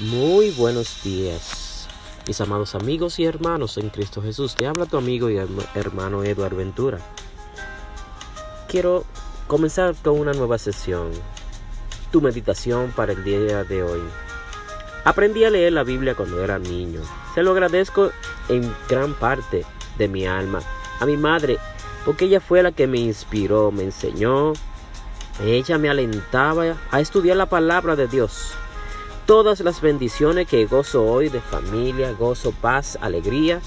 Muy buenos días, mis amados amigos y hermanos en Cristo Jesús. Te habla tu amigo y hermano Eduardo Ventura. Quiero comenzar con una nueva sesión, tu meditación para el día de hoy. Aprendí a leer la Biblia cuando era niño. Se lo agradezco en gran parte de mi alma a mi madre, porque ella fue la que me inspiró, me enseñó. Ella me alentaba a estudiar la palabra de Dios Todas las bendiciones que gozo hoy de familia, gozo, paz, alegría,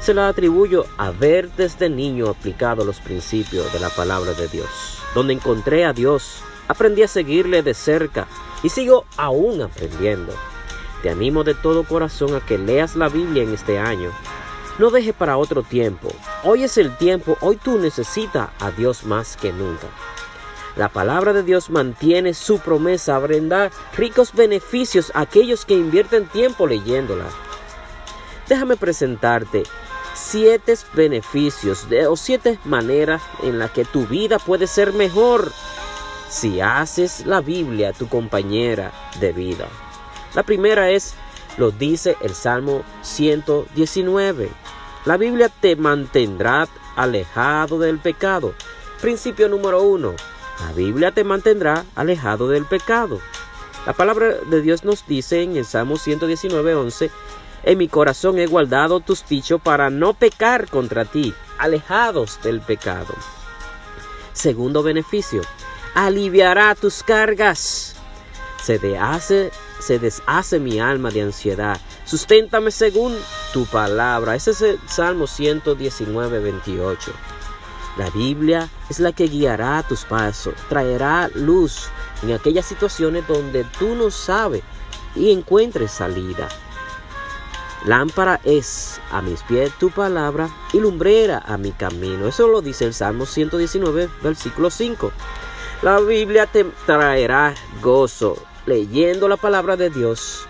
se las atribuyo a ver desde niño aplicado los principios de la palabra de Dios. Donde encontré a Dios, aprendí a seguirle de cerca y sigo aún aprendiendo. Te animo de todo corazón a que leas la Biblia en este año. No deje para otro tiempo. Hoy es el tiempo, hoy tú necesitas a Dios más que nunca. La palabra de Dios mantiene su promesa brindar ricos beneficios a aquellos que invierten tiempo leyéndola. Déjame presentarte siete beneficios o siete maneras en las que tu vida puede ser mejor si haces la Biblia tu compañera de vida. La primera es, lo dice el Salmo 119. La Biblia te mantendrá alejado del pecado. Principio número uno. La Biblia te mantendrá alejado del pecado. La palabra de Dios nos dice en el Salmo 119, 11, en mi corazón he guardado tus dichos para no pecar contra ti, alejados del pecado. Segundo beneficio, aliviará tus cargas. Se deshace, se deshace mi alma de ansiedad. Susténtame según tu palabra. Ese es el Salmo 119, 28. La Biblia es la que guiará tus pasos, traerá luz en aquellas situaciones donde tú no sabes y encuentres salida. Lámpara es a mis pies tu palabra y lumbrera a mi camino. Eso lo dice el Salmo 119, versículo 5. La Biblia te traerá gozo. Leyendo la palabra de Dios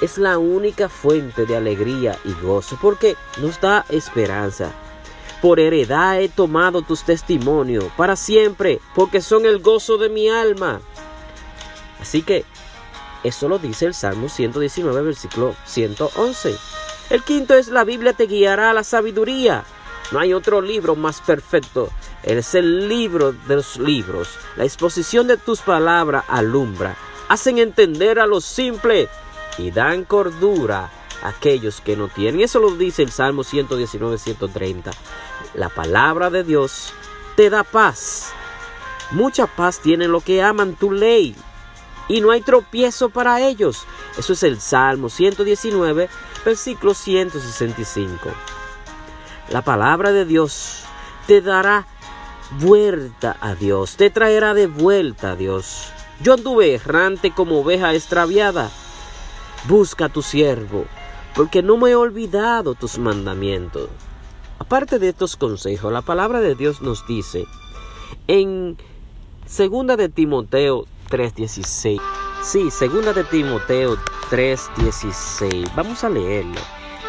es la única fuente de alegría y gozo porque nos da esperanza. Por heredad he tomado tus testimonios para siempre, porque son el gozo de mi alma. Así que eso lo dice el Salmo 119, versículo 111. El quinto es la Biblia te guiará a la sabiduría. No hay otro libro más perfecto. Es el libro de los libros. La exposición de tus palabras alumbra. Hacen entender a los simples y dan cordura aquellos que no tienen. Eso lo dice el Salmo 119, 130. La palabra de Dios te da paz. Mucha paz tienen los que aman tu ley. Y no hay tropiezo para ellos. Eso es el Salmo 119, versículo 165. La palabra de Dios te dará vuelta a Dios, te traerá de vuelta a Dios. Yo anduve errante como oveja extraviada. Busca a tu siervo porque no me he olvidado tus mandamientos. Aparte de estos consejos, la palabra de Dios nos dice en segunda de Timoteo 3:16. Sí, segunda de Timoteo 3:16. Vamos a leerlo.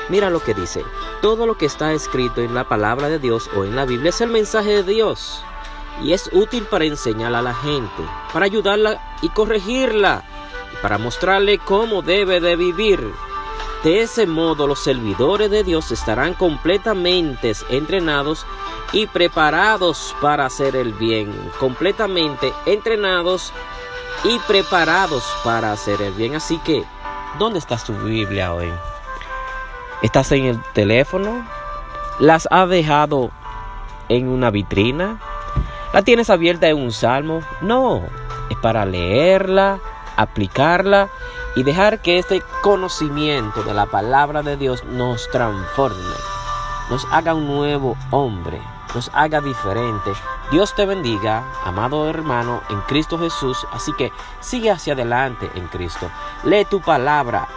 Mira lo que dice. Todo lo que está escrito en la palabra de Dios o en la Biblia es el mensaje de Dios y es útil para enseñar a la gente, para ayudarla y corregirla, y para mostrarle cómo debe de vivir. De ese modo los servidores de Dios estarán completamente entrenados y preparados para hacer el bien. Completamente entrenados y preparados para hacer el bien. Así que, ¿dónde está tu Biblia hoy? ¿Estás en el teléfono? ¿Las has dejado en una vitrina? ¿La tienes abierta en un salmo? No, es para leerla, aplicarla y dejar que este conocimiento de la palabra de Dios nos transforme, nos haga un nuevo hombre, nos haga diferente. Dios te bendiga, amado hermano, en Cristo Jesús. Así que sigue hacia adelante en Cristo. Lee tu palabra,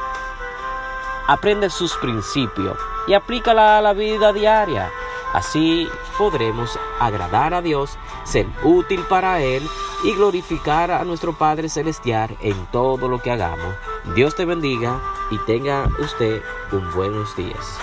aprende sus principios y aplícala a la vida diaria. Así podremos agradar a Dios, ser útil para Él y glorificar a nuestro Padre Celestial en todo lo que hagamos. Dios te bendiga y tenga usted un buenos días.